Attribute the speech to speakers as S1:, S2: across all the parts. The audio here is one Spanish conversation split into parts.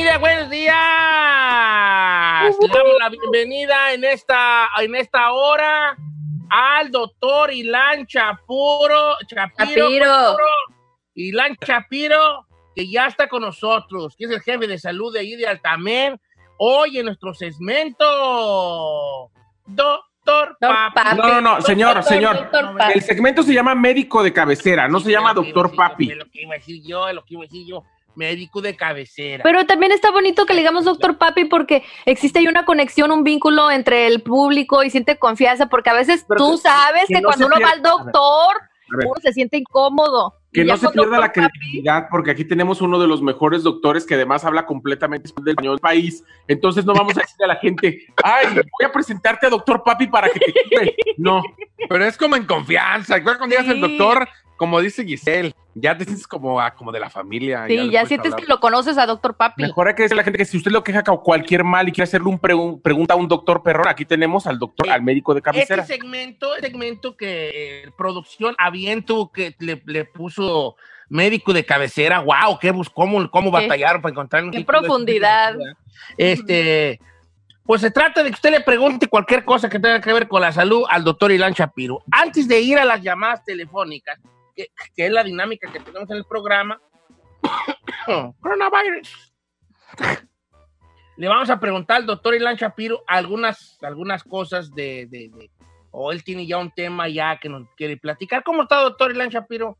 S1: familia, buenos días. Le damos la bienvenida en esta, en esta hora al doctor Ilan Chapuro, Chapiro,
S2: Chapiro.
S1: Ilan Chapiro, que ya está con nosotros, que es el jefe de salud de ahí de Altamer. Hoy en nuestro segmento, doctor Papi.
S3: No, no, no, señor,
S2: Doctor,
S3: señor.
S2: doctor.
S3: El segmento se llama médico de cabecera, no se llama doctor
S1: decir
S3: papi.
S1: Lo que iba a decir yo, lo que iba a decir yo. Médico de cabecera.
S2: Pero también está bonito que le digamos doctor papi porque existe ahí una conexión, un vínculo entre el público y siente confianza porque a veces
S3: Pero
S2: tú
S3: que-
S2: sabes
S3: que
S2: que,
S3: no
S2: cuando uno va al
S3: pierda- a ver,
S2: doctor
S3: a ver.
S2: uno se siente incómodo.
S3: Que no se pierda la credibilidad, porque aquí tenemos uno de los mejores doctores que además habla completamente del español del país. Entonces no vamos a decirle a la gente, ay, voy a presentarte a doctor papi para que te cure. No,
S4: Pero es como en confianza. Igual cuando llegas al
S2: Sí.
S4: doctor, como dice Giselle, ya te sientes como, ah, como de la familia.
S2: Sí, ya sientes
S4: hablar.
S2: que lo conoces a doctor papi.
S3: mejor hay que decirle a la gente que si usted lo queja con cualquier mal y quiere hacerle un pregun- pregunta a un doctor perrón, aquí tenemos al doctor, al médico de cabecera.
S1: Este segmento, el segmento que eh, producción aviento que le, le puso médico de cabecera, wow, qué bus, cómo, cómo batallaron para encontrar un
S2: qué profundidad.
S1: Este, pues se trata de que usted le pregunte cualquier cosa que tenga que ver con la salud al doctor Ilan Shapiro. Antes de ir a las llamadas telefónicas, que, que es la dinámica que tenemos en el programa, coronavirus. Le vamos a preguntar al doctor Ilan Shapiro algunas, algunas cosas de, de- de- o él tiene ya un tema ya que nos quiere platicar. ¿Cómo está, doctor Ilan Shapiro?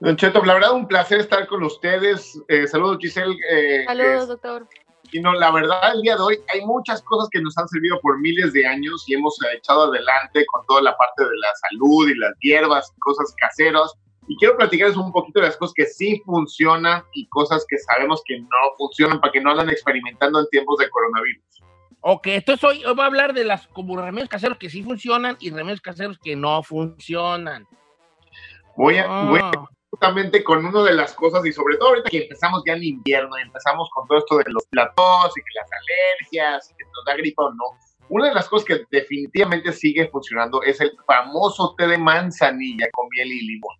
S5: Don Cheto, la verdad, un placer estar con ustedes. Eh, saludos, Giselle. eh,
S2: Saludos, doctor.
S5: Y no, la verdad, el día de hoy hay muchas cosas que nos han servido por miles de años y hemos eh, echado adelante con toda la parte de la salud y las hierbas, cosas caseras. Y quiero platicarles un poquito de las cosas que sí funcionan y cosas que sabemos que no funcionan para que no andan experimentando en tiempos de coronavirus.
S1: Ok, entonces hoy, va a hablar de las como remedios caseros que sí funcionan y remedios caseros que no funcionan.
S5: Voy a,
S1: Ah.
S5: voy a justamente con una de las cosas, y sobre todo ahorita que empezamos ya en invierno y empezamos con todo esto de los platos y que las alergias y que nos da gripa o no, una de las cosas que definitivamente sigue funcionando es el famoso té de manzanilla con miel y limón.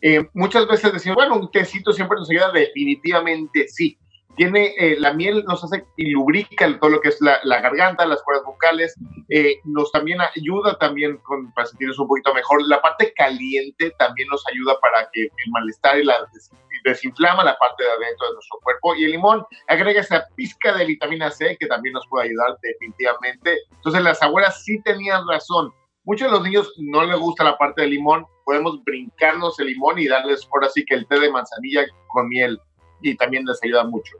S5: Eh, muchas veces decimos, bueno, un tecito siempre nos ayuda, definitivamente sí. Tiene, eh, la miel nos hace y lubrica todo lo que es la, la garganta, las cuerdas vocales, eh, nos también ayuda también con, para sentirnos un poquito mejor. La parte caliente también nos ayuda para que el malestar y la desinflama la parte de adentro de nuestro cuerpo. Y el limón agrega esa pizca de vitamina C que también nos puede ayudar definitivamente. Entonces las abuelas sí tenían razón. Muchos de los niños no les gusta la parte del limón. Podemos brincarnos el limón y darles ahora sí que el té de manzanilla con miel. Y también les ayuda mucho.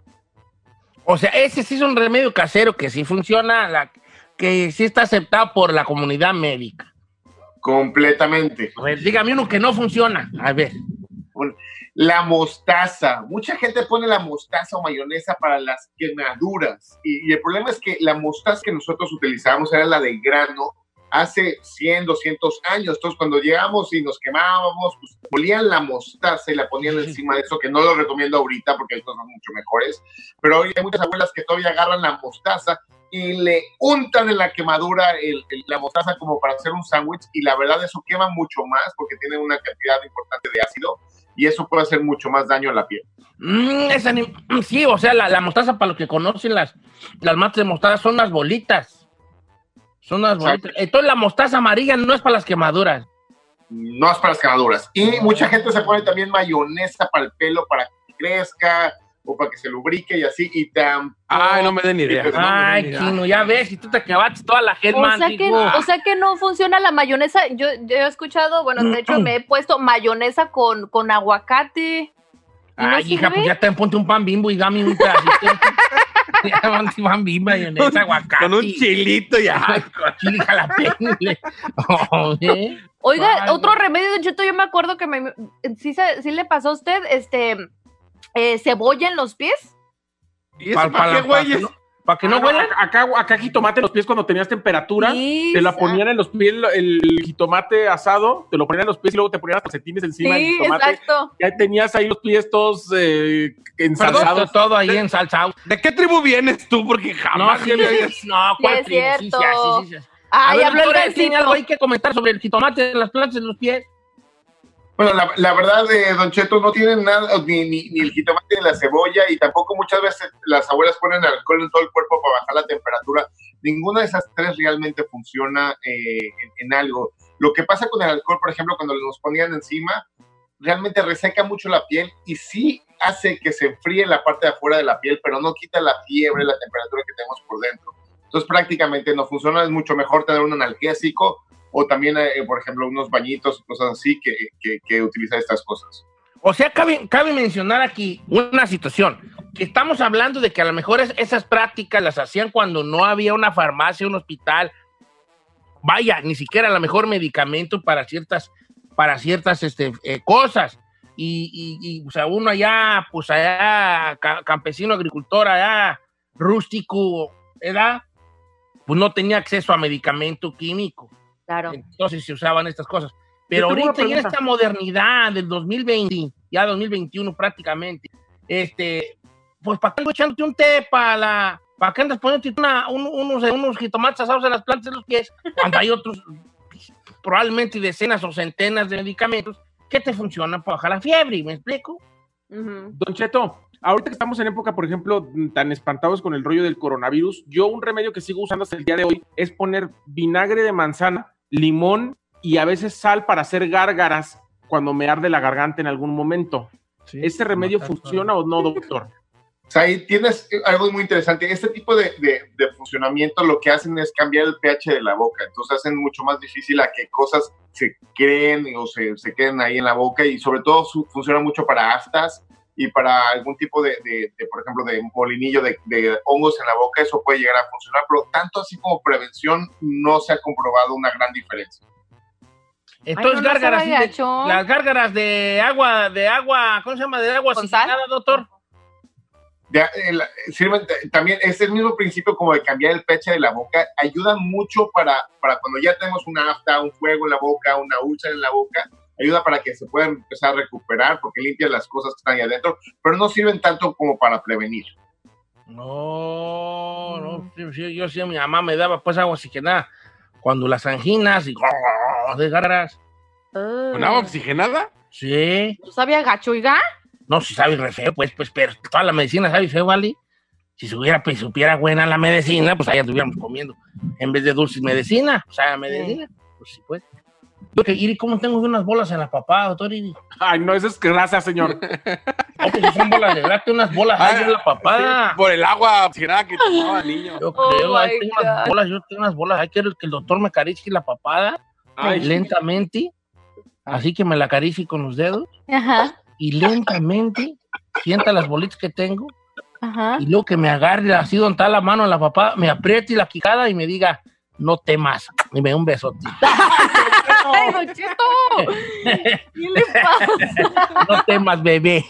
S1: O sea, ese sí es un remedio casero que sí funciona, la, que sí está aceptado por la comunidad médica.
S5: Completamente.
S1: A ver, dígame uno que no funciona. A ver.
S5: La mostaza. Mucha gente pone la mostaza o mayonesa para las quemaduras. Y, y el problema es que la mostaza que nosotros utilizábamos era la de grano hace 100, 200 años. Entonces, cuando llegamos y nos quemábamos, pues molían la mostaza y la ponían encima de eso, que no lo recomiendo ahorita porque hay cosas mucho mejores. Pero hoy hay muchas abuelas que todavía agarran la mostaza y le untan en la quemadura el- el- la mostaza como para hacer un sándwich. Y la verdad, eso quema mucho más porque tiene una cantidad importante de ácido y eso puede hacer mucho más daño a la piel.
S1: Mm, esa ni- sí, o sea, la, la mostaza, para los que conocen las, las matas de mostaza, son las bolitas. Son las
S5: Exacto.
S1: bolitas. Entonces, la mostaza amarilla no es para las quemaduras.
S5: No es para las quemaduras. Y mucha gente se pone también mayonesa para el pelo para que crezca o para que se lubrique y así. Y tampoco.
S4: Ay, no me den idea.
S5: Pues,
S4: no den
S1: Ay,
S4: idea.
S1: Kino, ya ves, si tú te acabaste toda la gel,
S2: O
S1: man,
S2: sea, que, o sea que no funciona la mayonesa. Yo, yo he escuchado, bueno, de hecho me he puesto mayonesa con, con aguacate. ¿Y no
S1: Ay, hija,
S2: sirve?
S1: pues ya te ponte un pan bimbo y dame un pedacito. mayonesa, aguacate.
S4: Con un chilito ya.
S1: Ay, con chile jalapeño.
S2: Oiga,
S1: Ay,
S2: otro remedio, de Cheto, yo me acuerdo que me, sí, se- sí le pasó a usted, este, eh, cebolla en los pies.
S4: ¿Y eso para,
S1: pa-
S4: qué, güeyes?
S1: no- ¿Para que no
S3: Ah,
S1: huelan?
S3: Acá, acá jitomate en los pies cuando tenías temperatura.
S2: Sí,
S3: Te la ponían en los pies el, el jitomate asado, te lo ponían en los pies y luego te ponían los calcetines encima del
S2: Sí,
S3: jitomate.
S2: exacto.
S3: Ya tenías ahí los pies todos eh, ensalzados.
S1: todo ahí en salsa.
S4: ¿De qué tribu vienes tú? Porque
S1: No,
S4: jamás
S1: sí, sí, no, ¿cuál
S2: Sí, es
S1: tribu? Sí, sí,
S2: cierto.
S1: sí, sí, sí. A
S2: Ay,
S1: ver,
S2: habló el
S1: doctora, ¿tiene
S2: gancito.
S1: algo hay que comentar sobre el jitomate de las plantas de los pies?
S5: Bueno, la, la verdad, eh, Don Cheto, no tienen nada, ni, ni, ni el jitomate ni la cebolla, y tampoco muchas veces las abuelas ponen alcohol en todo el cuerpo para bajar la temperatura. Ninguna de esas tres realmente funciona eh, en, en algo. Lo que pasa con el alcohol, por ejemplo, cuando nos ponían encima, realmente reseca mucho la piel y sí hace que se enfríe la parte de afuera de la piel, pero no quita la fiebre, la temperatura que tenemos por dentro. Entonces prácticamente no funciona, es mucho mejor tener un analgésico o también, eh, por ejemplo, unos bañitos, cosas así, que, que, utilizar estas cosas.
S1: O sea, cabe, cabe mencionar aquí una situación, que estamos hablando de que a lo mejor es- esas prácticas las hacían cuando no había una farmacia, un hospital, vaya, ni siquiera a lo mejor medicamento para ciertas, para ciertas este, eh, cosas. Y, y- o sea, uno allá, pues allá, ca- campesino, agricultor, allá, rústico, ¿verdad? Pues no tenía acceso a medicamento químico.
S2: Claro.
S1: Entonces se usaban estas cosas. Pero ahorita en esta modernidad del 2020, ya 2021 prácticamente, este, pues ¿para qué andas echándote un té para la... ¿Para qué andas poniéndote una- un- unos, unos jitomates asados en las plantas de los pies? Cuando hay otros, probablemente decenas o centenas de medicamentos que te funcionan para bajar la fiebre, ¿me explico?
S2: Ujú.
S3: Don Cheto, ahorita que estamos en época, por ejemplo, tan espantados con el rollo del coronavirus, yo un remedio que sigo usando hasta el día de hoy es poner vinagre de manzana, limón y a veces sal para hacer gárgaras cuando me arde la garganta en algún momento. ¿Ese remedio funciona o no, doctor?
S5: O sea, ahí tienes algo muy interesante. Este tipo de, de- de funcionamiento lo que hacen es cambiar el pH de la boca. Entonces hacen mucho más difícil a que cosas se creen o se, se queden ahí en la boca y sobre todo su- funciona mucho para aftas y para algún tipo de, de- de, por ejemplo, de molinillo de, de hongos en la boca. Eso puede llegar a funcionar, pero tanto así como prevención no se ha comprobado una gran diferencia.
S1: Entonces,
S2: Ay, no,
S1: gárgaras, las gárgaras de agua, de agua, ¿cómo se llama? De agua oxigenada, doctor.
S5: De- el- sirven t- también es el mismo principio como de cambiar el pH de la boca ayuda mucho para, para cuando ya tenemos una afta, un fuego en la boca, una úlcera en la boca ayuda para que se puedan empezar a recuperar porque limpia las cosas que están ahí adentro pero no sirven tanto como para prevenir
S1: No, no, sí, sí, yo sí, mi mamá me daba pues agua oxigenada cuando las anginas y de garras.
S4: ¿Con agua oxigenada?
S1: Sí,
S2: ¿No sabía gacho, oiga?
S1: no, si sabe re feo, pues, pues, pero toda la medicina sabe feo, ¿vale? Si se hubiera, pues, supiera buena la medicina, pues allá estuviéramos comiendo. En vez de dulces medicina, o sea, medicina, pues sí, pues. Iri, ¿cómo tengo unas bolas en la papada, doctor Iri?
S3: Ay, no, eso es grasa, señor.
S1: No, pues son bolas de grate, unas bolas ahí en la papada.
S4: Por el agua oxigenada que tomaba niño.
S1: Yo
S2: Oh
S1: creo, ahí
S2: my
S1: tengo unas bolas, yo tengo unas bolas. Ahí quiero que el doctor me acaricie la papada
S3: Ay,
S1: lentamente, así que me la acaricie con los dedos
S2: Ajá,
S1: y lentamente sienta las bolitas que tengo
S2: ajá.
S1: y luego que me agarre así donde está la mano en la papada, me apriete la quijada y me diga, no temas, y me dé un besote.
S2: ¡Ay, Don Cheto! ¿Qué le pasa?
S1: No temas, bebé.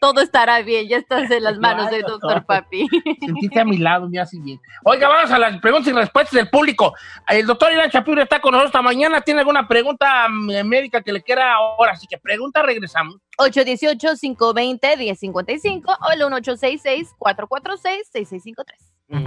S2: Todo estará bien, ya estás en las manos del doctor Papi.
S1: Sentiste a mi lado, me hace bien. Oiga, vamos a las preguntas y respuestas del público. El doctor Irán Shapiro está con nosotros esta mañana. ¿Tiene alguna pregunta mm, médica que le quiera ahora? Así que pregunta, regresamos.
S2: 818-520-1055 o el 1866-446-6653.
S6: Don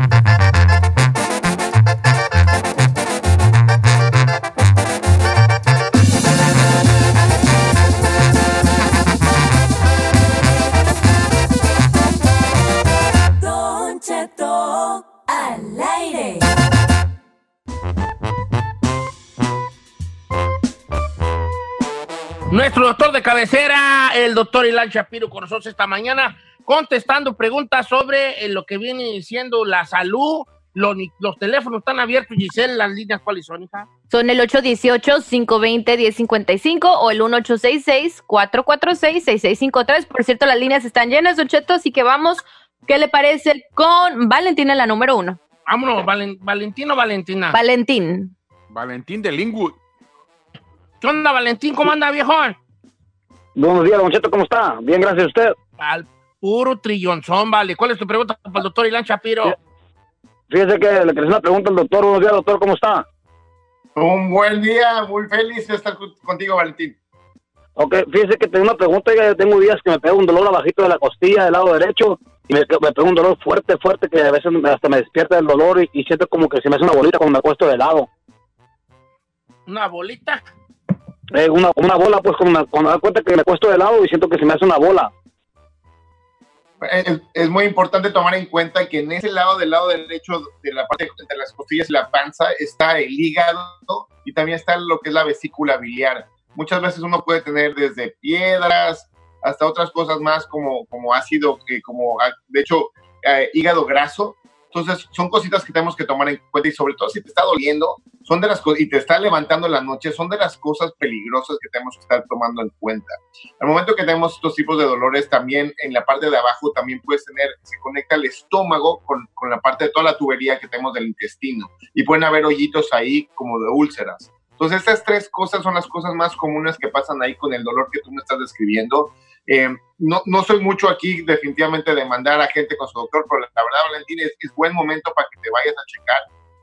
S1: Nuestro doctor de cabecera, el doctor Ilan Shapiro, con nosotros esta mañana, contestando preguntas sobre eh, lo que viene siendo la salud. Los, los teléfonos están abiertos, Giselle, las líneas, ¿cuáles son, hija?
S2: Son el 818-520-1055 o el 1866-446-6653. Por cierto, las líneas están llenas, Don Cheto, así que vamos. ¿Qué le parece con Valentina, la número uno?
S1: Vámonos, Valen- Valentino, Valentina.
S2: Valentín.
S4: Valentín de Lingwood.
S1: ¿Qué onda, Valentín? ¿Cómo anda, viejón?
S7: Buenos días, Don Cheto, ¿cómo está? Bien, gracias a usted.
S1: Al puro trillonzón, vale. ¿Cuál es tu pregunta para el doctor Ilan Shapiro?
S7: Fíjese que le quería hacer una pregunta al doctor. Buenos días, doctor, ¿cómo está?
S5: un buen día muy feliz de estar contigo Valentín
S7: Ok, fíjese que tengo una pregunta. Ya tengo días que me pega un dolor abajito de la costilla del lado derecho y me, me pega un dolor fuerte, fuerte que a veces hasta me despierta el dolor y, y siento como que se me hace una bolita cuando me acuesto de lado.
S1: ¿Una bolita?
S7: Eh, una, una bola, pues cuando me, cuando me doy cuenta que me acuesto de lado y siento que se me hace una bola.
S5: Es, es muy importante tomar en cuenta que en ese lado del lado derecho de la parte de las costillas y la panza está el hígado y también está lo que es la vesícula biliar. Muchas veces uno puede tener desde piedras hasta otras cosas más como, como ácido, que como ah, de hecho eh, hígado graso. Entonces son cositas que tenemos que tomar en cuenta y sobre todo si te está doliendo, son de las cosas y te está levantando la noche, son de las cosas peligrosas que tenemos que estar tomando en cuenta. Al momento que tenemos estos tipos de dolores, también en la parte de abajo también puedes tener, se conecta el estómago con, con la parte de toda la tubería que tenemos del intestino y pueden haber hoyitos ahí como de úlceras. Entonces estas tres cosas son las cosas más comunes que pasan ahí con el dolor que tú me estás describiendo. Eh, no, no soy mucho aquí definitivamente de mandar a gente con su doctor, pero la verdad, Valentín, es, es buen momento para que te vayas a checar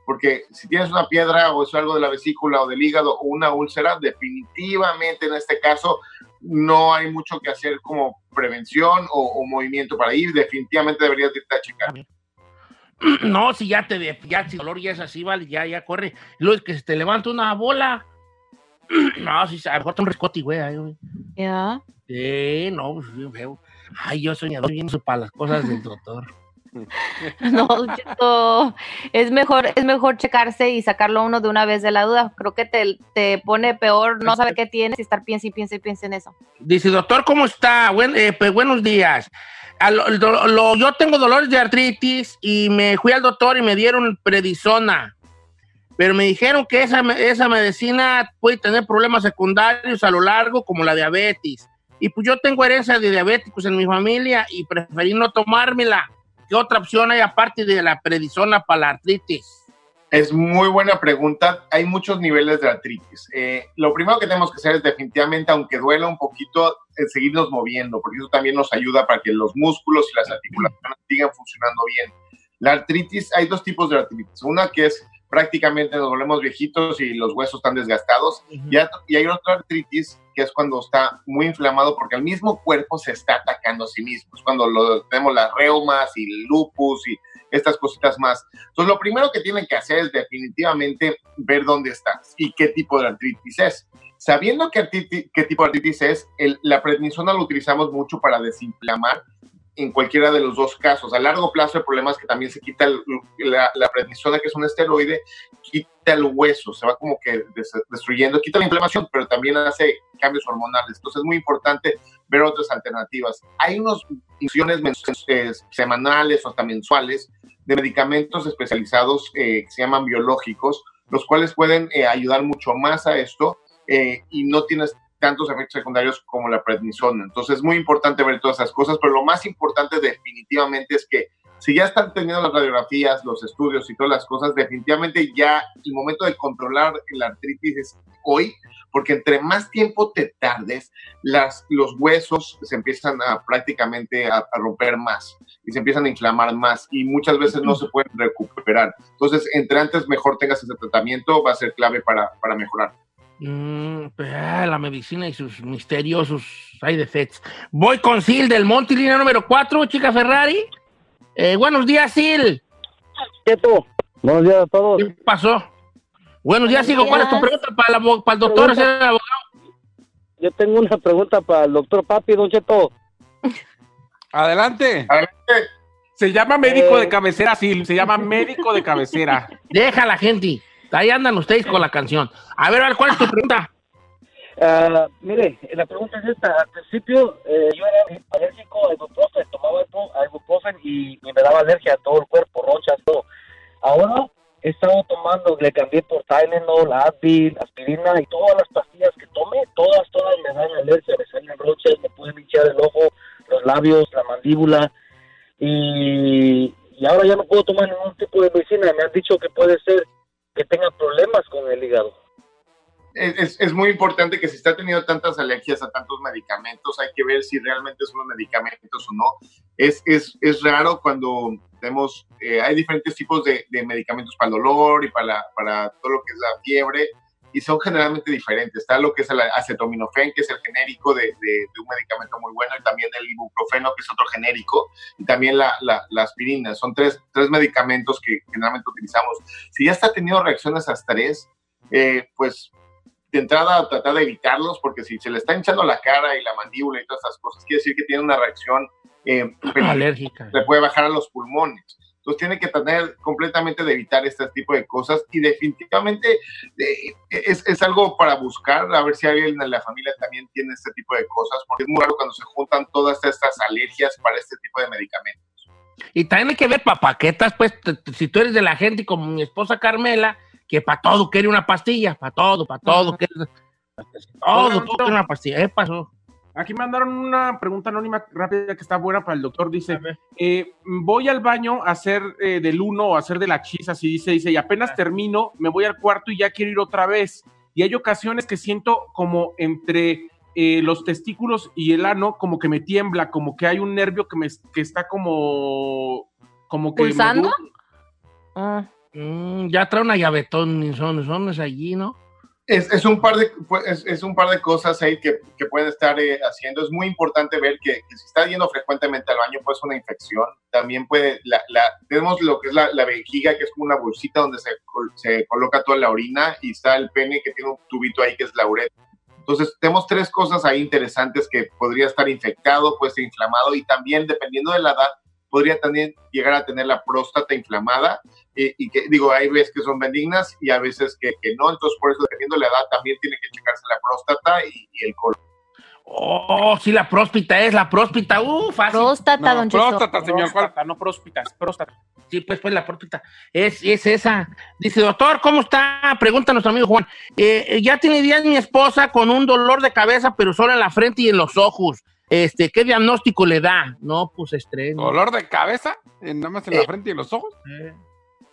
S5: porque si tienes una piedra o es algo de la vesícula o del hígado o una úlcera, definitivamente en este caso no hay mucho que hacer como prevención o, o movimiento para ir, definitivamente deberías irte a checar.
S1: No, si ya te de- ya si dolor ya es así, vale, ya, ya corre. Luego es que se te levanta una bola. No, si a lo mejor un riscote, güey.
S2: Ya.
S1: Sí, no, pues bien feo. Ay, yo soñador bien para las cosas del doctor.
S2: No, es mejor, es mejor checarse y sacarlo uno de una vez de la duda. Creo que te, te pone peor no saber qué tienes y estar piensa y piensa y piensa en eso.
S1: Dice, doctor, ¿cómo está? Buen- eh, pues, buenos días. A lo- lo- yo tengo dolores de artritis y me fui al doctor y me dieron prednisona. Pero me dijeron que esa, esa medicina puede tener problemas secundarios a lo largo, como la diabetes. Y pues yo tengo herencia de diabéticos en mi familia y preferí no tomármela. ¿Qué otra opción hay aparte de la prednisona para la artritis?
S5: Es muy buena pregunta. Hay muchos niveles de artritis. Eh, lo primero que tenemos que hacer es definitivamente, aunque duela un poquito, eh, seguirnos moviendo, porque eso también nos ayuda para que los músculos y las articulaciones sigan funcionando bien. La artritis, hay dos tipos de artritis. Una que es prácticamente nos volvemos viejitos y los huesos están desgastados. Y, hay- y hay otra artritis que es cuando está muy inflamado porque el mismo cuerpo se está atacando a sí mismo. Es cuando lo, tenemos las reumas y lupus y estas cositas más. Entonces, lo primero que tienen que hacer es definitivamente ver dónde estás y qué tipo de artritis es. Sabiendo qué tipo de artritis es, el- la prednisona lo utilizamos mucho para desinflamar en cualquiera de los dos casos. A largo plazo el problema es que también se quita la, la prednisona, que es un esteroide, quita el hueso, se va como que des- destruyendo, quita la inflamación, pero también hace cambios hormonales. Entonces es muy importante ver otras alternativas. Hay unas infusiones semanales o hasta mensuales de medicamentos especializados eh, que se llaman biológicos, los cuales pueden eh, ayudar mucho más a esto eh, y no tienes tantos efectos secundarios como la prednisona. Entonces es muy importante ver todas esas cosas, pero lo más importante definitivamente es que si ya están teniendo las radiografías, los estudios y todas las cosas, definitivamente ya el momento de controlar la artritis es hoy, porque entre más tiempo te tardes, las, los huesos se empiezan a prácticamente a, a romper más y se empiezan a inflamar más y muchas veces no se pueden recuperar. Entonces, entre antes mejor tengas ese tratamiento, va a ser clave para, para mejorar.
S1: Mm, pues, ah, la medicina y sus misteriosos side effects. Voy con Sil del Monte, línea número 4, chica Ferrari. Eh, buenos días, Sil.
S7: Cheto, buenos días a todos.
S1: ¿Qué pasó? Buenos días, hijo. ¿Cuál es tu pregunta para, la abo- para el doctor?
S7: Pregunta.
S1: abogado?
S7: Yo tengo una pregunta para el doctor Papi, don Cheto.
S4: Adelante.
S3: Se llama médico
S7: Eh.
S3: de cabecera, sí, se llama médico de cabecera.
S1: Deja la gente. Ahí andan ustedes con la canción. A ver, ¿cuál es tu pregunta?
S7: Ah, mire, la pregunta es esta. Al principio eh, yo era alérgico al ibuprofen, tomaba ibu- ibuprofen y, y me daba alergia a todo el cuerpo, ronchas, todo. Ahora he estado tomando, le cambié por Tylenol, Advil, aspirina y todas las pastillas que tome, todas, todas me dan alergia, me salen ronchas, me pueden hinchar el ojo, los labios, la mandíbula y, y ahora ya no puedo tomar ningún tipo de medicina. Me han dicho que puede ser tenga problemas con el hígado.
S5: Es, es- muy importante que si está teniendo tantas alergias a tantos medicamentos, hay que ver si realmente son los medicamentos o no. Es, es, es raro cuando tenemos, eh, hay diferentes tipos de, de medicamentos para el dolor y para, para todo lo que es la fiebre, y son generalmente diferentes. Está lo que es el acetaminofén, que es el genérico de, de- de un medicamento muy bueno, y también el ibuprofeno, que es otro genérico, y también la, la- la aspirina. Son tres, tres medicamentos que generalmente utilizamos. Si ya está teniendo reacciones a estrés, eh, pues de entrada tratar de evitarlos, porque si se le está hinchando la cara y la mandíbula y todas esas cosas, quiere decir que tiene una reacción eh,
S1: Alérgica.
S5: le puede bajar a los pulmones. Entonces tiene que tratar completamente de evitar este tipo de cosas y definitivamente eh, es, es algo para buscar, a ver si alguien en la familia también tiene este tipo de cosas, porque es muy raro cuando se juntan todas estas alergias para este tipo de medicamentos.
S1: Y también hay que ver para paquetas, pues, si tú eres de la gente como mi esposa Carmela, que para todo quiere una pastilla, para todo, para todo, quiere, todo,
S3: Oigan,
S1: todo quiere una pastilla. ¿Qué pasó?
S3: Aquí mandaron una pregunta anónima rápida que está buena para el doctor. Dice, eh, voy al baño a hacer eh, del uno o a hacer de la chisa, así dice, dice, y apenas termino, me voy al cuarto y ya quiero ir otra vez. Y hay ocasiones que siento como entre eh, los testículos y el ano, como que me tiembla, como que hay un nervio que me que está como... como que me
S2: ¿Pulsando? Ah.
S1: Mm, ya trae una llavetón, son, son allí, ¿no?
S5: Es, es un par de, pues, es, un par de cosas ahí que, que pueden estar eh, haciendo. Es muy importante ver que, si está yendo frecuentemente al baño, puede ser una infección. También puede, la, tenemos lo que es la, la vejiga, que es como una bolsita donde se, se coloca toda la orina, y está el pene que tiene un tubito ahí que es la uretra. Entonces, tenemos tres cosas ahí interesantes que podría estar infectado, puede ser inflamado, y también, dependiendo de la edad, podría también llegar a tener la próstata inflamada y, y que digo, hay veces que son benignas y a veces que, que no, entonces por eso dependiendo de la edad también tiene que checarse la próstata y, y el colon.
S1: Oh, sí, la próspita es, la próspita, uh, fácil.
S2: Próstata,
S4: No,
S2: don
S4: próstata, señor. ¿cuál?
S3: Próstata, no próspitas, próstata.
S1: Sí, pues, pues la próstata. Es, es esa. Dice, doctor, ¿cómo está? Pregunta nuestro amigo Juan. Eh, ya tiene días mi esposa con un dolor de cabeza, pero solo en la frente y en los ojos. Este, ¿qué diagnóstico le da? No, pues estrés.
S4: ¿Dolor de cabeza? Eh, Nada más en la
S5: Eh.
S4: frente y en los ojos.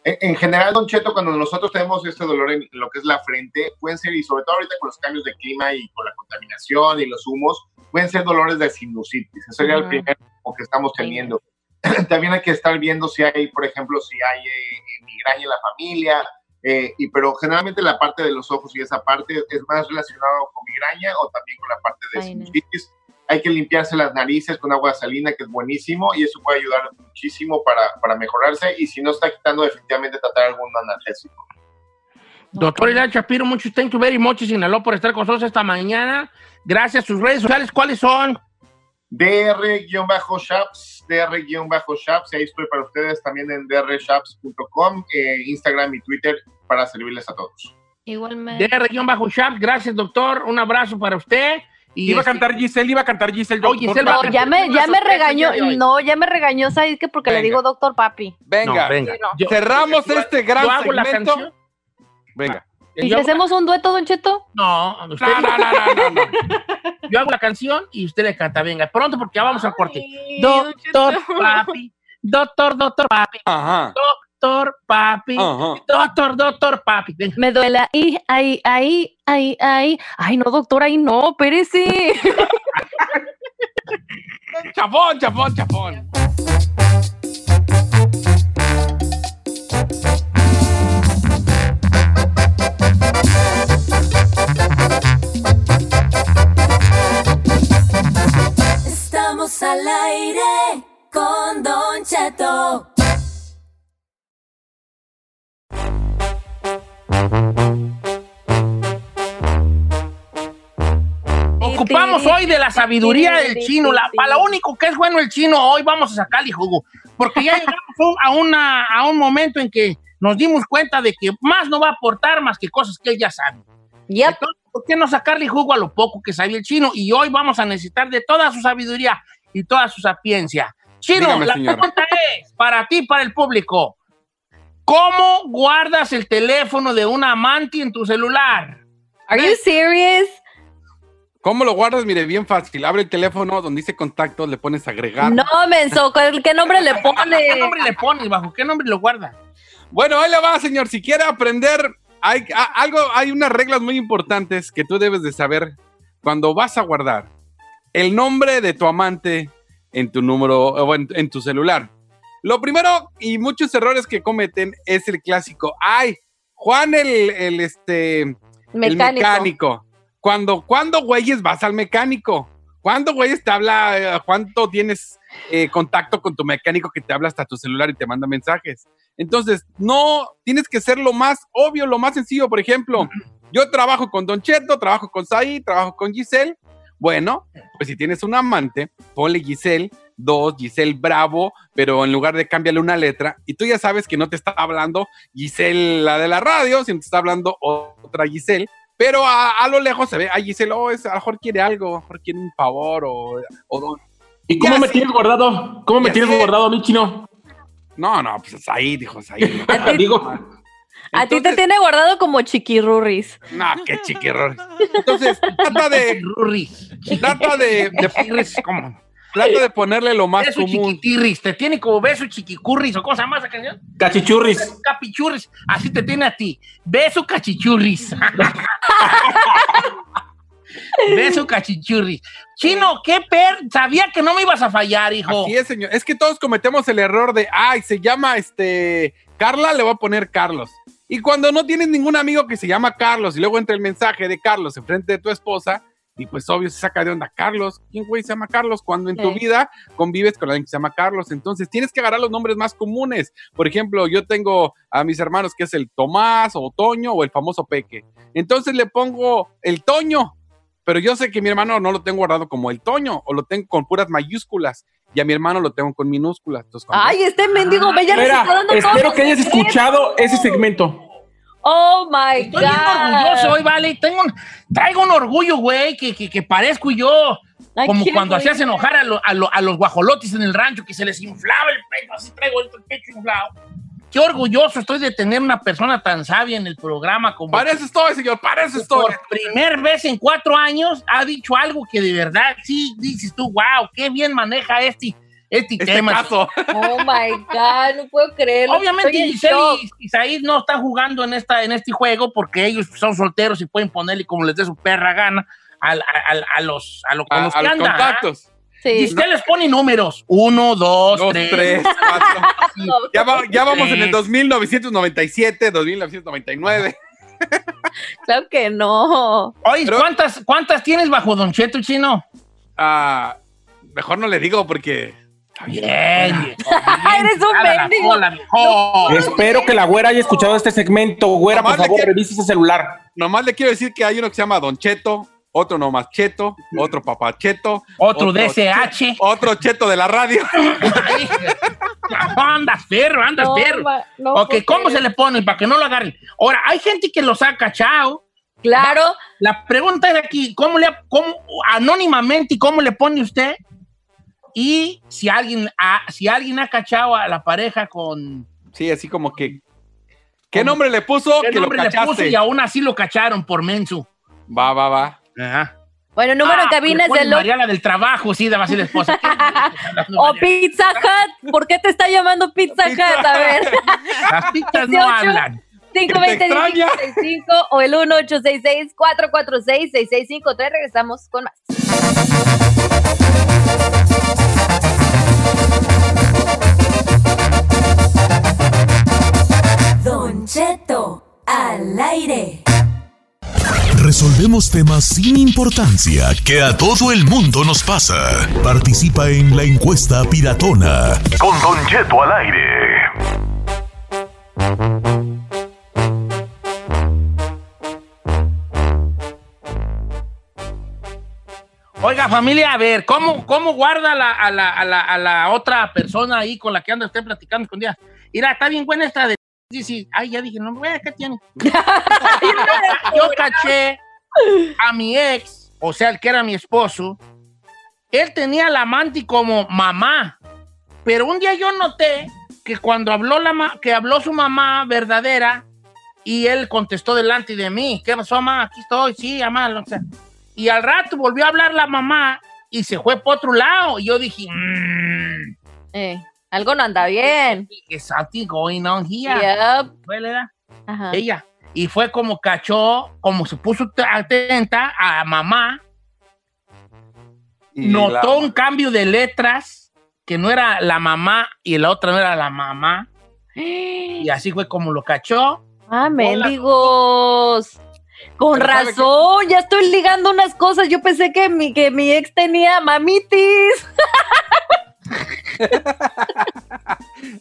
S5: En, en general, Don Cheto, cuando nosotros tenemos este dolor en lo que es la frente, pueden ser, y sobre todo ahorita con los cambios de clima y con la contaminación y los humos, pueden ser dolores de sinusitis. Ese sería el
S2: Ujú.
S5: primer como que estamos teniendo. También hay que estar viendo si hay, por ejemplo, si hay eh, eh, migraña en la familia, eh, y, pero generalmente la parte de los ojos y esa parte es más relacionado con migraña o también con la parte de
S2: Ay, no.
S5: Hay que limpiarse las narices con agua salina, que es buenísimo, y eso puede ayudar muchísimo para, para mejorarse. Y si no está quitando, definitivamente tratar algún analgésico.
S1: Doctor Ilan Shapiro, muchos thank you very much, Sinaloa, por estar con nosotros esta mañana. Gracias. Sus redes sociales, ¿cuáles son?
S5: DR-Shaps, DR-Shaps, y ahí estoy para ustedes también en drshaps.com, eh, Instagram y Twitter para servirles a todos.
S2: Igualmente.
S1: DR-Shaps. Gracias, doctor. Un abrazo para usted. Y
S3: Iba a cantar Giselle, iba a cantar Giselle.
S1: Oh, va a
S2: No, ya me, ya me regañó, no, ya me regañó, ¿sabes qué? Porque le digo doctor papi.
S4: Venga,
S1: No, venga.
S2: Sí, no.
S1: Yo-
S4: cerramos
S1: yo-
S4: este gran
S1: yo hago la
S4: segmento.
S1: canción.
S4: Venga.
S2: ¿Y
S1: Yo-
S2: si hacemos un dueto, don Cheto?
S1: No, usted-
S4: No, no, no, no, no, no.
S1: yo hago la canción y usted le canta. Venga, pronto porque ya vamos al corte. Doctor papi, doctor, doctor papi,
S4: Ajá.
S1: Doctor papi,
S4: Ajá.
S1: doctor, doctor papi. Venga.
S2: Me duele ahí, ahí, ahí, ahí, ahí. Ay, no, doctor, ahí no, espérese.
S4: Chapón, chapón, chapón.
S6: Estamos al aire con Don Cheto.
S1: Ocupamos hoy de la sabiduría del chino. La, para lo único que es bueno el chino, hoy vamos a sacarle jugo. Porque ya llegamos a, una, a un momento en que nos dimos cuenta de que más no va a aportar más que cosas que él ya sabe.
S2: Yep.
S1: Entonces, ¿por qué no sacarle jugo a lo poco que sabía el chino? Y hoy vamos a necesitar de toda su sabiduría y toda su sapiencia. Chino,
S4: Dígame,
S1: la
S4: señor.
S1: pregunta es, para ti, para el público, ¿cómo guardas el teléfono de un amante en tu celular?
S2: Are you serious?
S4: ¿Cómo lo guardas? Mire, bien fácil. Abre el teléfono donde dice contacto, le pones agregar.
S2: No, menso, ¿cuál- ¿qué nombre le
S1: ¿Qué
S2: pone?
S1: nombre le pones? ¿Bajo qué nombre lo guardas?
S4: Bueno, ahí le va, señor. Si quiere aprender, hay a- algo, hay unas reglas muy importantes que tú debes de saber cuando vas a guardar el nombre de tu amante en tu número o en, en tu celular. Lo primero y muchos errores que cometen es el clásico. Ay, Juan el, el, este el Mecánico. Cuando, ¿cuándo, güeyes, vas al mecánico? ¿Cuándo, güeyes, te habla? eh, ¿Cuánto tienes eh, contacto con tu mecánico que te habla hasta tu celular y te manda mensajes? Entonces, no, tienes que ser lo más obvio, lo más sencillo. Por ejemplo, Yo trabajo con Don Cheto, trabajo con Saí, trabajo con Giselle. Bueno, pues si tienes un amante, ponle Giselle, dos, Giselle Bravo, pero en lugar de cambiarle una letra, y tú ya sabes que no te está hablando Giselle, la de la radio, sino te está hablando otra Giselle, pero a, a lo lejos se ve, ay Giselle, oh, es- a lo mejor quiere algo, a lo mejor quiere un favor, o, o don-
S3: ¿Y cómo me tienes guardado? ¿Cómo me tienes guardado a mí, chino?
S4: No, no, pues ahí, dijo ahí.
S3: Digo,
S2: A ti te tiene guardado como chiquirurris.
S4: No, qué chiquirror. Entonces, trata de,
S1: Rurris.
S4: trata de, de-
S1: ¿cómo?
S4: Trata de ponerle lo más
S1: Beso
S4: común.
S1: chiquitirris. Te tiene como beso chiquicurris. ¿O cómo se llama esa canción?
S3: cachichurris.
S1: Capichurris. Así te tiene a ti. Beso cachichurris. beso cachichurris. Chino, qué per... Sabía que no me ibas a fallar, hijo.
S4: Así es, señor. Es que todos cometemos el error de, ay, se llama este Carla, le voy a poner Carlos. Y cuando no tienes ningún amigo que se llama Carlos y luego entra el mensaje de Carlos enfrente de tu esposa, y pues obvio se saca de onda Carlos. ¿Quién güey se llama Carlos? Cuando en tu vida convives con alguien que se llama Carlos. Entonces tienes que agarrar los nombres más comunes. Por ejemplo, yo tengo a mis hermanos que es el Tomás o Toño o el famoso Peque. Entonces le pongo el Toño. Pero yo sé que mi hermano no lo tengo guardado como el Toño o lo tengo con puras mayúsculas y a mi hermano lo tengo con minúsculas. Entonces,
S2: Ay, este mendigo Bella todos
S3: espero que hayas escuchado ese segmento.
S2: Oh my
S1: Estoy bien
S2: God.
S1: orgulloso hoy, vale. Tengo un- traigo un orgullo, güey, que, que, que parezco yo.
S2: Ay,
S1: Como cuando hacías enojar a, lo- a lo- a los guajolotes en el rancho, que se les inflaba el pecho, así traigo el pecho inflado. Qué orgulloso estoy de tener una persona tan sabia en el programa como
S4: Para eso estoy, señor,
S1: que
S4: estoy.
S1: por primera vez en cuatro años ha dicho algo que de verdad sí dices tú, wow, qué bien maneja este, este,
S4: Este
S1: tema.
S4: caso.
S2: Oh my God, no puedo creerlo.
S1: Obviamente Giselle y Isaí no están jugando en, esta, en este juego porque ellos son solteros y pueden ponerle como les dé su perra gana al- a, a- a los, a, lo- con
S4: A,
S1: los
S4: a
S1: que
S4: los
S1: andan. ¿ah?
S4: contactos.
S2: Sí.
S1: Giselle les pone números. Uno, dos,
S4: Dos,
S1: tres.
S4: tres, cuatro. Ya, va- ya vamos en el
S1: Tres.
S4: 2997, 2999.
S2: Claro que no.
S1: Oye,
S4: Pero-
S1: ¿cuántas, ¿cuántas tienes bajo Don Cheto, chino?
S4: Ah, mejor no le digo porque.
S1: Bien.
S2: Eres un mendigo.
S3: Espero que la güera haya escuchado este segmento. Güera, por
S4: Nomás le
S3: favor,
S4: quiero-
S3: revise ese celular.
S4: Nomás le quiero decir que hay uno que se llama Don Cheto, otro nomás Cheto, otro papá Cheto,
S1: Otro DSH.
S4: otro Cheto de la radio.
S1: Ay, andas perro, andas
S2: No,
S1: perro.
S2: ma- no
S1: ok, ¿cómo se le pone para que no lo agarren? Ahora, hay gente que los ha cachado.
S2: Claro.
S1: La pregunta es aquí, ¿cómo le, cómo, anónimamente, cómo le pone usted? Y si alguien, ha, si alguien ha cachado a la pareja con...
S4: Sí, así como que. ¿Qué nombre le puso?
S1: ¿Qué
S4: que lo
S1: nombre le puso y aún así lo cacharon por menso?
S4: Va, va, va.
S1: Ajá.
S2: Bueno, número
S1: Ah,
S2: en cabina es de lo...
S1: Mariana del trabajo, sí, además la esposa. ¿Qué hablando,
S2: O? Pizza Hut. ¿Por qué te está llamando Pizza Hut? A ver.
S1: Las pizzas no
S2: 18.
S1: hablan.
S2: 520
S4: extraña.
S2: 65 o el 1866 446 6653 Regresamos con más.
S8: Temas sin importancia que a todo el mundo nos pasa. Participa en la encuesta piratona. Con Don Cheto al aire.
S1: Oiga, familia, a ver, ¿cómo, cómo guarda la- a, la, a, la, a la otra persona ahí con la que anda usted platicando con día? Mira, está bien buena esta de... Dice, ay, ya dije, no, güey, ¿qué tiene? Yo caché a mi ex, o sea, el que era mi esposo, él tenía la amante como mamá, pero un día yo noté que cuando habló, la ma- que habló su mamá verdadera y él contestó delante de mí, ¿qué pasó, mamá? Aquí estoy, sí, mamá, o sea, y al rato volvió a hablar la mamá y se fue por otro lado. Y yo dije, mmm,
S2: Eh, algo no anda bien.
S1: is something going on here.
S2: Yep. Ajá.
S1: Ella. Y fue como cachó, como se puso atenta a mamá,
S4: Y
S1: notó
S4: la-
S1: un cambio de letras que no era la mamá y la otra no era la mamá. Y así fue como lo cachó.
S2: Ah, mendigos. Con
S4: Pero ¿sabe
S2: razón, ya estoy ligando unas cosas. Yo pensé que mi, que mi ex tenía mamitis.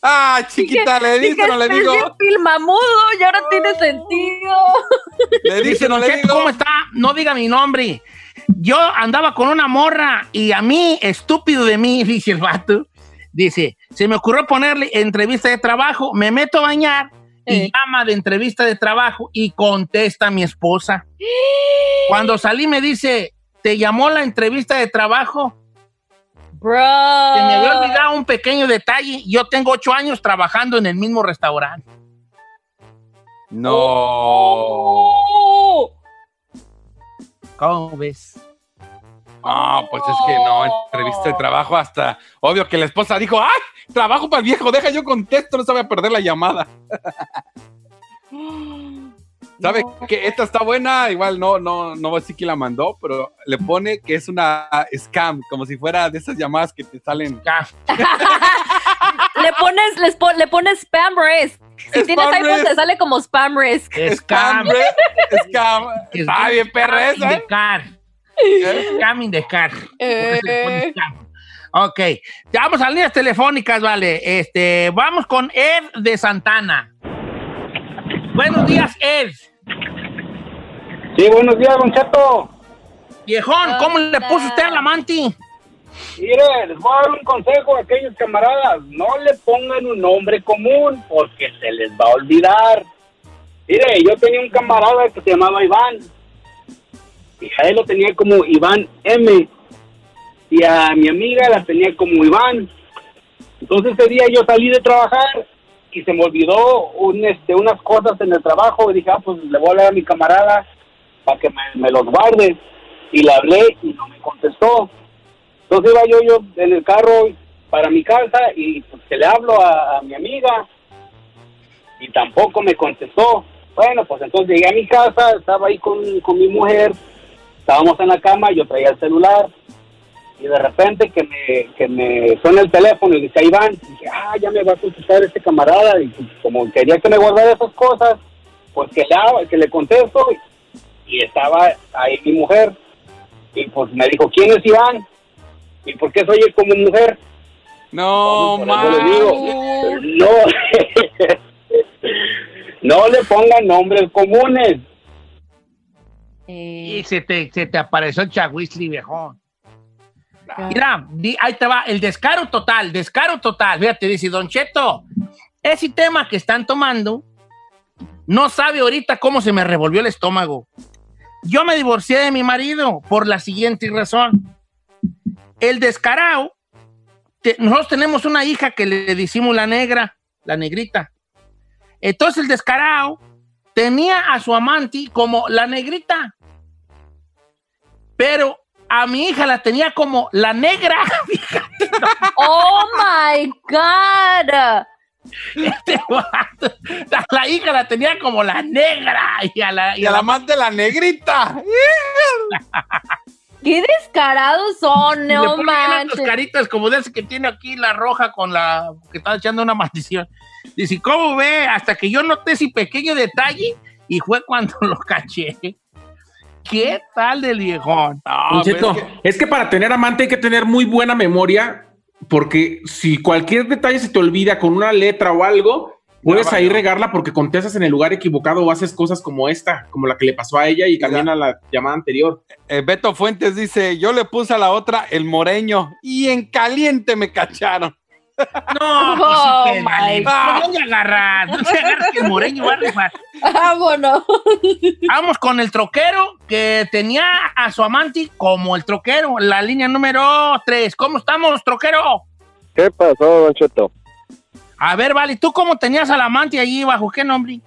S4: Ah, chiquita, le
S2: Dije,
S4: diste, no le digo.
S2: especie pilmamudo y ahora tiene sentido.
S4: ¿Le
S1: Dice,
S4: dice, no
S1: "Don
S4: le digo?
S1: ¿cómo está? No diga mi nombre. Yo andaba con una morra y a mí, estúpido de mí, dice el vato, dice, se me ocurrió ponerle entrevista de trabajo, me meto a bañar y
S2: Eh.
S1: llama de entrevista de trabajo y contesta mi esposa. Cuando salí me dice, ¿te llamó la entrevista de trabajo?
S2: Bro.
S1: Se me había olvidado un pequeño detalle. Yo tengo ocho años trabajando en el mismo restaurante.
S4: No.
S2: Oh.
S1: ¿Cómo ves?
S4: Ah, pues es que no, entrevista de trabajo hasta. Obvio que la esposa dijo, ¡ay! Trabajo para el viejo, deja yo contesto, no se va a perder la llamada. ¿Sabe que esta está buena? Igual no, no, no voy a decir quién la mandó, pero le pone que es una scam, como si fuera de esas llamadas que te salen.
S2: Le pones, les le pones spam risk. Si
S4: Spam
S2: tienes iPhone,
S4: risk.
S2: te sale como spam risk.
S1: Scam.
S4: ¿eh? Scam. Está bien, perra
S1: Scam in
S4: esa,
S1: the
S4: ¿eh?
S1: car. Scam in the car. Por eso le pone
S2: Eh.
S1: scam. Ok, ya vamos a las líneas telefónicas, vale. Este, vamos con Ed de Santana. Buenos días, Ed.
S7: Sí, buenos días, Don Cheto.
S1: Viejón, ¿cómo le puso usted al amante?
S7: Mire, les voy a dar un consejo a aquellos camaradas. No le pongan un nombre común porque se les va a olvidar. Mire, yo tenía un camarada que se llamaba Iván. Y a él lo tenía como Iván M. Y a mi amiga la tenía como Iván. Entonces ese día yo salí de trabajar y se me olvidó un, este, unas cosas en el trabajo. Y dije, ah, pues le voy a hablar a mi camarada para que me, los guarde. Y le hablé y no me contestó. Entonces iba yo, yo en el carro para mi casa y pues, que le hablo a, a mi amiga y tampoco me contestó. Bueno, pues entonces llegué a mi casa, estaba ahí con, con mi mujer, estábamos en la cama, yo traía el celular y de repente que me, que me suena el teléfono y dice Iván, dije, ah, ya me va a contestar este camarada y pues, como quería que me guardara esas cosas, pues que le, hago- que le contesto y estaba ahí mi mujer y pues me dijo, ¿quién es Iván? ¿Y por qué soy como mujer?
S4: No,
S7: digo, no, no le pongan nombres comunes.
S2: Eh,
S1: Y se te, se te apareció el chagüisli, viejón. Mira, ahí te va, el descaro total, descaro total. Fíjate, dice Don Cheto, ese tema que están tomando, no sabe ahorita cómo se me revolvió el estómago. Yo me divorcié de mi marido por la siguiente razón. El descarado, te- nosotros tenemos una hija que le decimos la negra, la negrita. Entonces el descarado tenía a su amante como la negrita. Pero a mi hija la tenía como la negra.
S2: oh my God.
S1: Este vato, la, la hija la tenía como la negra. Y a la,
S4: Y a la más de la negrita.
S2: Qué descarados son,
S1: le
S2: no
S1: ponen
S2: manches.
S1: unas caritas como de ese que tiene aquí la roja con la que está echando una maldición. Dice, ¿cómo ve? Hasta que yo noté ese pequeño detalle y fue cuando lo caché. ¿Qué tal del viejón?
S4: No, pues
S3: Cheto,
S4: es que-
S3: es que para tener amante hay que tener muy buena memoria, porque si cualquier detalle se te olvida con una letra o algo, puedes
S4: Ya
S3: ahí regarla porque contestas en el lugar equivocado o haces cosas como esta, como la que le pasó a ella y también a la llamada anterior.
S4: eh, Beto Fuentes dice: Yo le puse a la otra el moreño y en caliente me cacharon.
S1: No, pues
S2: Oh,
S1: sí
S2: my
S1: No, ¿Dónde agarras? ¿Dónde agarras que el moreño va a rifar?
S2: Vámonos.
S1: Vamos con el troquero que tenía a su amante como el troquero. La línea número 3. ¿Cómo estamos, troquero?
S9: ¿Qué pasó, Don Cheto?
S1: A ver, vale, ¿tú cómo tenías al amante allí? ¿Bajo qué nombre?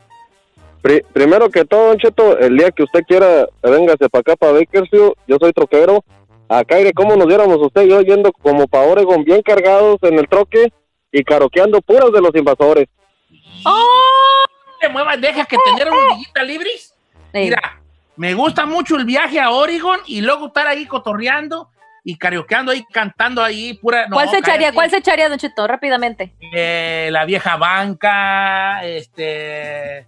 S9: Pri- primero que todo, Don Cheto, el día que usted quiera, véngase para acá, para Bakersfield. Yo soy troquero. Acá, iré cómo nos diéramos usted y yo yendo como para Oregon, bien cargados en el troque y caroqueando puras de los invasores.
S2: Oh.
S1: Te muevas, deja que tener unos dillitas libres.
S2: Ey,
S1: Mira, me gusta mucho el viaje a Oregon y luego estar ahí cotorreando y karaokeando ahí, cantando ahí pura... no,
S2: ¿Cuál se echaría? ¿Cuál se echaría, Don Cheto? Rápidamente.
S1: Eh, la vieja banca, este...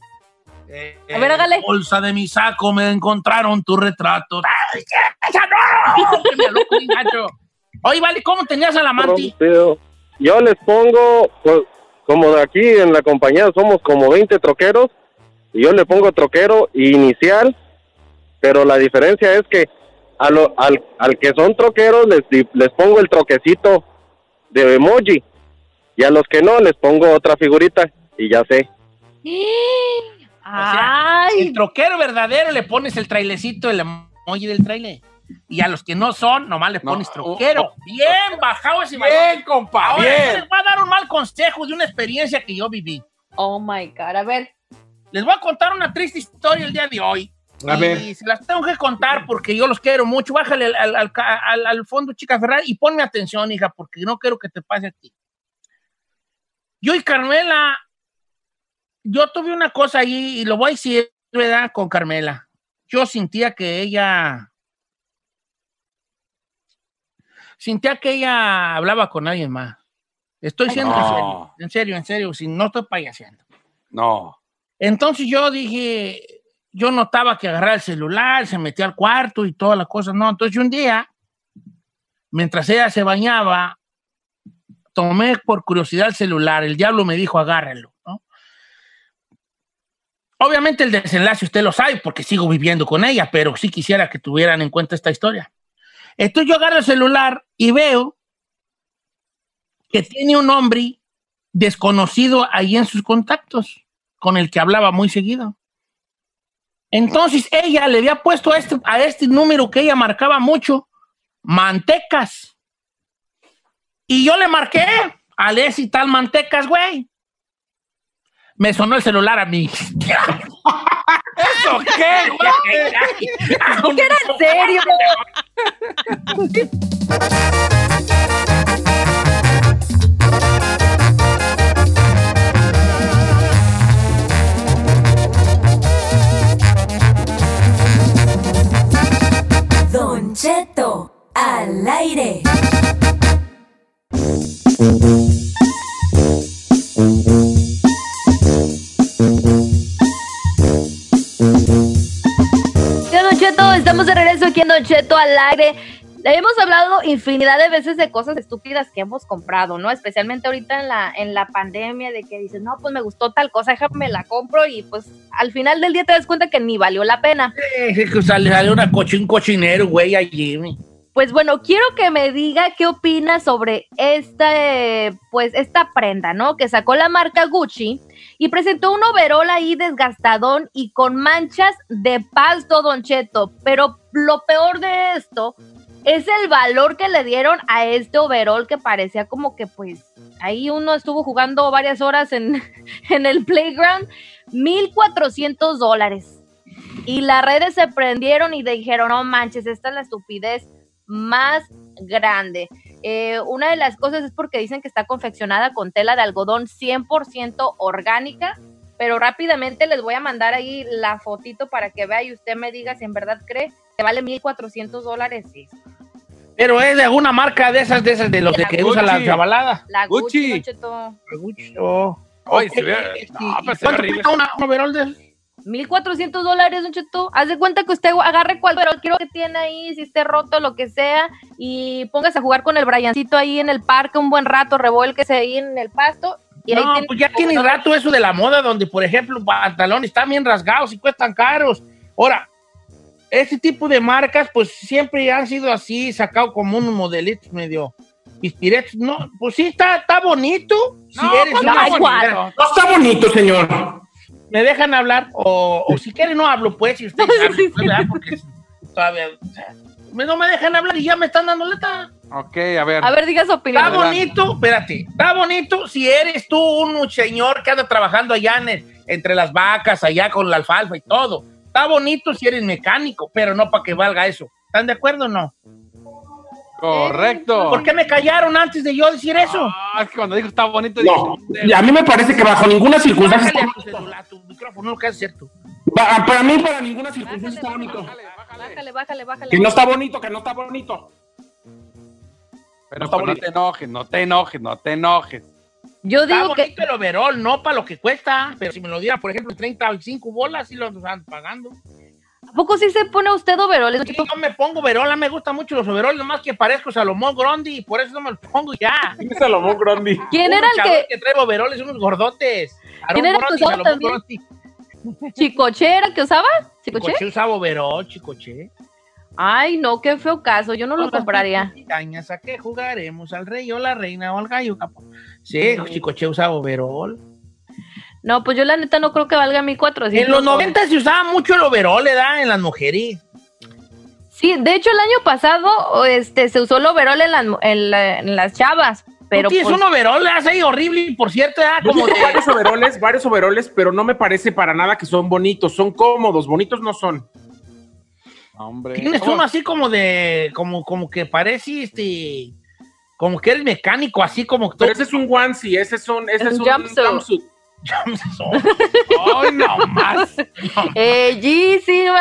S1: eh,
S2: A ver, hágale.
S1: Bolsa de mi saco, me encontraron tu retrato. ¡Ay, esa no! Oye, vale, ¿cómo tenías al amante?
S9: Rompido. Yo les pongo, pues, como de aquí en la compañía somos como 20 troqueros, y yo le pongo troquero inicial, pero la diferencia es que a lo- al, al que son troqueros les, di- les pongo el troquecito de emoji y a los que no les pongo otra figurita y ya sé.
S2: Ay,
S1: El troquero verdadero le pones el trailecito, el emoji del trailer. Y a los que no son, nomás le pones
S4: oh,
S1: troquero.
S4: oh.
S1: bien bajado ese
S4: Bien,
S1: balón.
S4: compa,
S1: Ahora,
S4: bien.
S1: les voy a dar un mal consejo de una experiencia que yo viví.
S2: oh my God. A ver,
S1: Les voy a contar una triste historia el día de hoy.
S3: A
S1: y
S3: ver.
S1: se las tengo que contar porque yo los quiero mucho. Bájale al- al fondo, chica Ferrari, y ponme atención, hija, porque no quiero que te pase a ti. Yo y Carmela, yo tuve una cosa ahí, y lo voy a decir, ¿verdad? Con Carmela. Yo sentía que ella. Sentía que ella hablaba con alguien más. Estoy siendo en
S4: No.
S1: serio, en serio, en serio, si no estoy payaseando.
S4: No.
S1: Entonces yo dije, yo notaba que agarraba el celular, se metía al cuarto y todas las cosas, ¿no? Entonces un día, mientras ella se bañaba, tomé por curiosidad el celular, el diablo me dijo, agárralo. Obviamente el desenlace usted lo sabe porque sigo viviendo con ella, pero sí quisiera que tuvieran en cuenta esta historia. Entonces yo agarro el celular y veo que tiene un hombre desconocido ahí en sus contactos, con el que hablaba muy seguido. Entonces ella le había puesto a este, a este número que ella marcaba mucho, mantecas. Y yo le marqué, Alex y tal mantecas, güey. Me sonó el celular a mí.
S4: ¿Eso qué, güey?
S2: ¿qué era en serio?
S6: Don Cheto al aire.
S2: De regreso aquí en Don Cheto al aire. Hemos hablado infinidad de veces de cosas estúpidas que hemos comprado, ¿no? Especialmente ahorita en la, en la pandemia, de que dices, no, pues me gustó tal cosa, déjame la compro y pues al final del día te das cuenta que ni valió la pena.
S1: Es que sale, sale una coche, un cochinero, güey, allí.
S2: Pues bueno, quiero que me diga qué opina sobre esta, pues esta prenda, ¿no? Que sacó la marca Gucci y presentó un overol ahí desgastadón y con manchas de pasto, Don Cheto. Pero lo peor de esto es el valor que le dieron a este overol que parecía como que pues ahí uno estuvo jugando varias horas en, en el playground. 1.400 dólares. Y las redes se prendieron y dijeron, no manches, esta es la estupidez más grande. Eh, una de las cosas es porque dicen que está confeccionada con tela de algodón 100% orgánica, pero rápidamente les voy a mandar ahí la fotito para que vea y usted me diga si en verdad cree que vale 1.400 dólares. Sí.
S1: Pero es de alguna marca de esas, de esas, de los de que usa la
S4: Gucci.
S1: chavalada.
S2: La Gucci,
S4: Gucci.
S2: Cheto.
S1: Gucci, oh.
S4: Oye,
S1: Ok,
S4: se ve- no, pero se ve
S1: ¿Cuánto
S4: horrible.
S1: cuesta una-
S2: 1400 dólares, Don Cheto. Haz de cuenta que usted agarre cual pero quiero que tiene ahí, si esté roto, lo que sea, y póngase a jugar con el Briancito ahí en el parque un buen rato, revuélquese ahí en el pasto. Y ahí
S1: No,
S2: tiene-
S1: pues ya tiene rato eso de la moda, donde, por ejemplo, pantalones están bien rasgados y cuestan caros. Ahora, este tipo de marcas, pues siempre han sido así, sacado como unos modelitos medio pispiretos. No, pues sí, está, está bonito. si
S4: No,
S1: eres
S4: pues
S1: una
S2: no, igual.
S3: No está bonito, señor.
S1: ¿Me dejan hablar? O, o si quieren no hablo, pues, si ustedes saben, pues, ¿verdad? Porque todavía... o sea, no me dejan hablar y ya me están dando letra.
S4: Ok, a ver.
S2: A ver, diga su opinión.
S1: Está bonito, espérate, está bonito si eres tú un señor que anda trabajando allá en el- entre las vacas, allá con la alfalfa y todo. Está bonito si eres mecánico, pero no para que valga eso. ¿Están de acuerdo o no?
S4: Correcto.
S1: ¿Por qué me callaron antes de yo decir eso?
S4: Ah, es que cuando dijo está bonito,
S3: No,
S4: dije,
S3: y a mí me parece que bajo ninguna circunstancia.
S1: Bájale a tu celular, a tu micrófono, no que es cierto.
S3: Ba- Para mí, para ninguna circunstancia está bonito.
S2: Bájale, bájale, bájale.
S3: Que no está bonito, que no está bonito.
S4: pero
S3: está
S4: pues no
S3: bonito.
S4: te enojes, no te enojes, no te enojes.
S2: Yo
S1: Está
S2: digo que
S1: bonito el overol, no para lo que cuesta, pero si me lo diera, por ejemplo, 35 bolas, sí lo están pagando.
S2: ¿A poco sí se pone usted overoles?
S1: Sí, Yo me pongo overol, me gustan mucho los overoles, nomás que parezco Salomón Grondi, y por eso no me los pongo ya.
S3: ¿Quién es Salomón Grandi?
S2: ¿Quién era el que,
S1: que trae overoles, unos gordotes.
S2: ¿Quién era
S1: Grondi, Salomón
S2: también?
S1: Grondi.
S2: ¿Chicoche era que usaba? ¿Chicoche?
S1: Chicoche usaba overol, chicoche.
S2: Ay, no, qué feo caso. Yo no lo compraría.
S1: Dañas a que jugaremos al rey o la reina o al gallo. Sí, chicoche usaba overol.
S2: No, pues yo la neta no creo que valga 1400.
S1: En los 90 se usaba mucho el overol, ¿verdad? En las mujeres.
S2: Sí, de hecho el año pasado este, se usó el overol en las, en la- en las chavas. Pero
S1: tienes
S2: pues,
S1: un overol, le hace ahí horrible, por cierto.
S3: Yo
S1: Como de...
S3: varios overoles, varios overoles, pero no me parece para nada que son bonitos. Son cómodos, bonitos no son.
S4: Hombre.
S1: Tienes uno así como de, como, como que parece, este, como que eres mecánico, así como
S3: Pero ese es un onesie, ese es un, ese
S2: Un
S3: es un
S2: jumpsuit.
S3: jumpsuit.
S1: ¡Ay, no más!
S2: ¡Bellísima!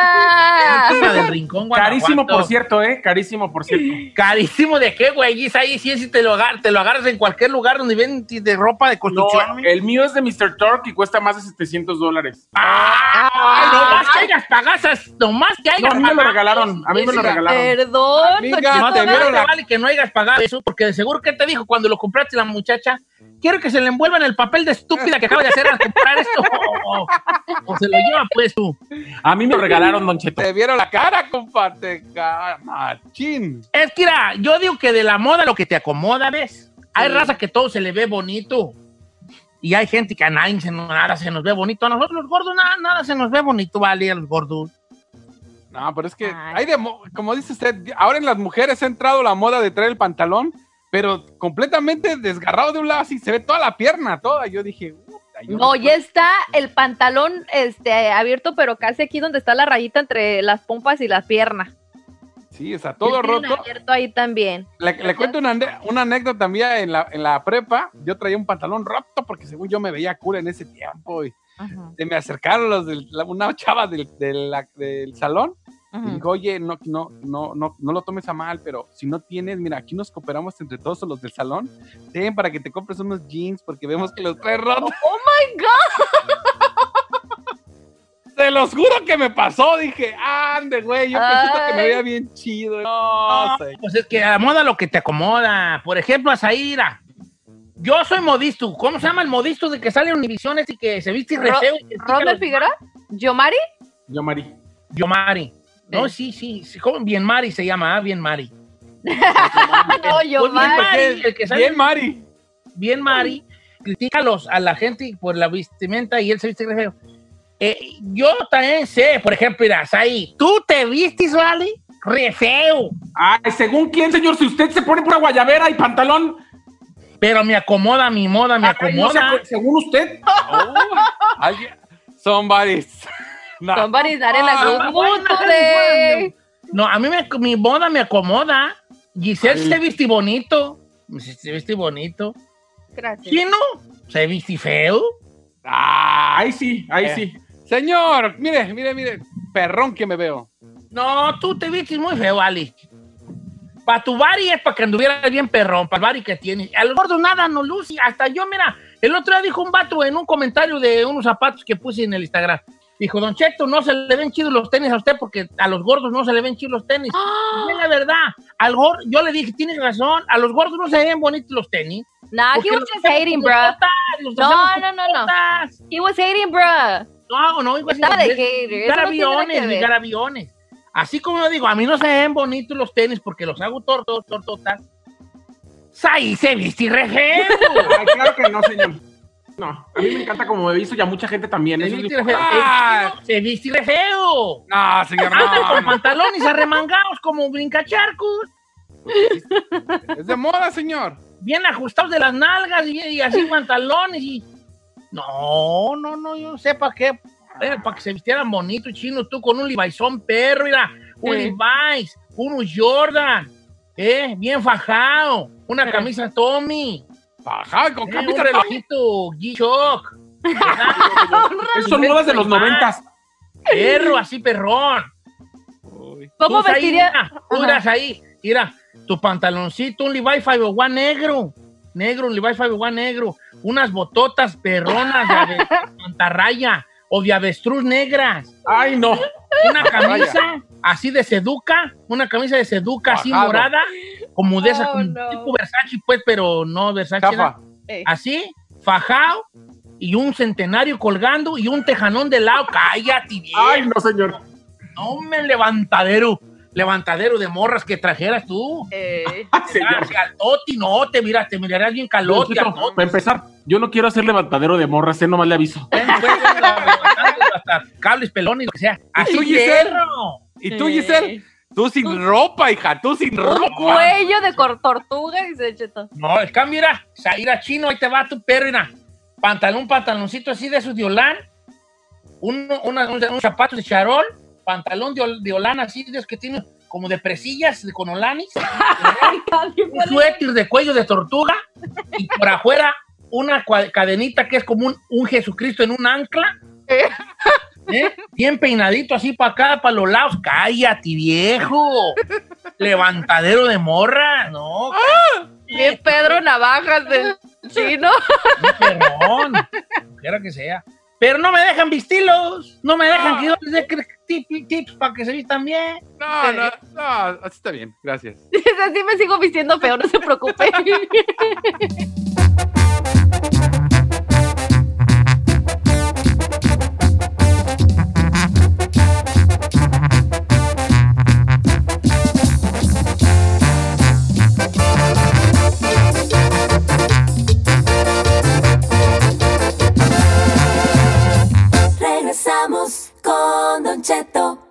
S1: Una del rincón,
S3: Carísimo, por cierto, ¿eh? Carísimo, por cierto.
S1: ¿Carísimo de qué, güey? Es ahí sí, sí te lo, agar- te lo agarras en cualquier lugar donde ven de ropa de
S3: No,
S1: construcción.
S3: el mío es de Mr. Torque y cuesta más de 700 dólares.
S1: ¡Ay, no más que hayas pagasas! ¡No más que
S3: No,
S1: hayas
S3: a mí me lo regalaron, a mí me lo regalaron.
S2: Perdón,
S4: Amiga,
S1: No te
S4: vieron la-
S1: vale que no hayas pagado eso, porque de seguro que te dijo cuando lo compraste la muchacha, quiero que se le envuelva en el papel de estúpida que acaba de hacer al comprar esto. O, o se lo lleva pues tú.
S3: A mí me lo regalaron, Don Cheto.
S4: Te vieron la cara, compadre. Ca- Machín.
S1: Es que mira, yo digo que de la moda lo que te acomoda, ¿ves? Hay raza que todo se le ve bonito. Y hay gente que a nadie se, nada se nos ve bonito. A nosotros los gordos nada, nada se nos ve bonito, vale, a los gordos.
S4: No, pero es que
S2: Ay.
S4: hay de, mo- como dice usted, ahora en las mujeres ha entrado la moda de traer el pantalón, pero completamente desgarrado de un lado, así se ve toda la pierna, toda. Yo dije, "Puta, yo
S2: No, ya está el pantalón este, abierto, pero casi aquí donde está la rayita entre las pompas y las piernas.
S4: Sí, o sea, todo
S2: tienen
S4: roto.
S2: abierto ahí también.
S4: Le, le cuento una, anécdota también en la, en la prepa. Yo traía un pantalón roto porque según yo me veía cool en ese tiempo. Y se me acercaron los la- una chava del, del salón y dijo, oye, no, no, no, no, no lo tomes a mal, pero si no tienes, mira, aquí nos cooperamos entre todos los del salón. Ten para que te compres unos jeans porque vemos que los traes rotos.
S2: ¡Oh, my God!
S4: Te los juro que me pasó. Dije, ande, güey, yo pensé que me veía bien chido. No,
S1: No,
S4: sé.
S1: pues es que a la moda lo que te acomoda. Por ejemplo, a Zaira. Yo soy modisto. ¿Cómo se llama el modisto de que sale en Univisiones y que se viste y re
S2: Ro-
S1: feo? y que pica
S2: ¿Robert Figueroa? ¿Yomari?
S3: Yo, Mari.
S1: Yomari. No,
S2: Sí.
S1: sí, ¿cómo? Bien Mari se llama, ah, Bien Mari.
S2: No,
S1: Pues bien. Mari, el que sale
S4: Bien, Mari.
S1: bien Mari, critica a, los, a la gente por la vestimenta y él se viste re feo. Eh, yo también sé, por ejemplo, mira, ahí, tú te vistes, ¿vale? Re feo,
S3: Ay, según quién, señor, si usted se pone pura guayabera y pantalón.
S1: pero me acomoda mi moda, me
S3: ay, no se
S1: acomoda.
S3: acu- según usted.
S4: Oh, alguien- Somebody's. No.
S2: Somebody's not in a good.
S1: No, a mí me- mi moda me acomoda. Giselle se viste bonito, se viste bonito.
S2: Gracias.
S1: ¿Quién no? Se viste feo.
S3: Ah, ahí sí, ahí
S4: Eh.
S3: sí.
S4: Señor, mire, mire, mire. Perrón que me veo.
S1: No, tú te vistes muy feo, Ali. Para tu bari es para que anduvieras bien perrón, para el bari que tienes. Al gordo nada no luce. Hasta yo, mira, el otro día dijo un vato en un comentario de unos zapatos que puse en el Instagram. Dijo, Don Cheto, no se le ven chidos los tenis a usted porque a los gordos no se le ven chidos los tenis. Y es la verdad. Al gordo, yo le dije, tienes razón, a los gordos no se ven bonitos los tenis.
S2: Nah, he was just hating, bro.
S1: botas,
S2: No, no, no, no. He was hating, bruh.
S1: No, no, igual
S2: Estaba de hater,
S1: Ligar
S2: no.
S1: Así como yo digo, a mí no se ven bonitos los tenis porque los hago tortos, tortotas. Ahí se viste.
S3: Ay, claro que no, señor. No, a mí me encanta como me he visto y a mucha gente también.
S1: Se viste feo.
S4: Ah.
S1: Se viste re feo.
S4: No, señor,
S1: Andan
S4: no.
S1: con pantalones arremangados como brincacharcos.
S4: Es de moda, señor.
S1: Bien ajustados de las nalgas y, y así pantalones y... No, no, no, yo no sé para qué. Era para que se vistieran bonitos, chino, tú con un Levi'són perro, mira, un
S2: Sí.
S1: Levi's, unos Jordan, eh, bien fajado, una camisa Tommy,
S4: Ajá, con
S1: un
S4: camisa de
S1: relojito G-Shock,
S3: son modas de los noventas.
S1: perro, así perrón.
S2: ¿Cómo vestiría?
S1: mira, tú irás ahí, mira, tu pantaloncito, un Levi 501 negro, negro, un Levi 501 negro, unas bototas perronas de mantarraya o de avestruz negras,
S3: Ay, no.
S1: una camisa así de seduca, una camisa de seduca así morada, como de esa,
S2: Oh,
S1: como
S2: no.
S1: tipo Versace, pues, pero no Versace, así, fajado, y un centenario colgando y un tejanón de lado. Cállate, viejo.
S3: Ay, no, señor.
S1: No me levantadero. Levantadero de morras que trajeras tú.
S2: Eh,
S3: Señor.
S1: Caloti, no, te miras, te mirarías bien calote.
S3: Para empezar, yo no quiero hacer levantadero de morras, eh, nomás le aviso.
S1: Pues, cables, pelones, lo que sea. Así, perro.
S4: ¿Y tú, Giselle? Tú sin ropa, hija, tú sin
S2: un
S4: ropa.
S2: cuello de tortuga, dice Cheto.
S1: No, el cambio era Zaira chino, ahí te va tu perro, mira. Pantalón, pantaloncito así de esos de Olán. Un, una- un, un zapato de charol. Pantalón de, ol- de Olán así, de esos que tiene como de presillas de con olanis. un suéter de cuello de tortuga. Y por afuera una cadenita que es como un, un Jesucristo en un ancla. ¿Eh? Bien peinadito así para acá, para los lados. Cállate, viejo. Levantadero de morra. No,
S2: Bien Pedro Navajas del chino.
S1: Perrón, quiera que sea. Pero no me dejan vestirlos, no me dejan que yo les dé cre- tip- tips para que se vistan bien.
S4: No, no, no, así está bien, gracias.
S2: Así me sigo vistiendo feo, no se preocupe.
S6: regresamos con Don Cheto.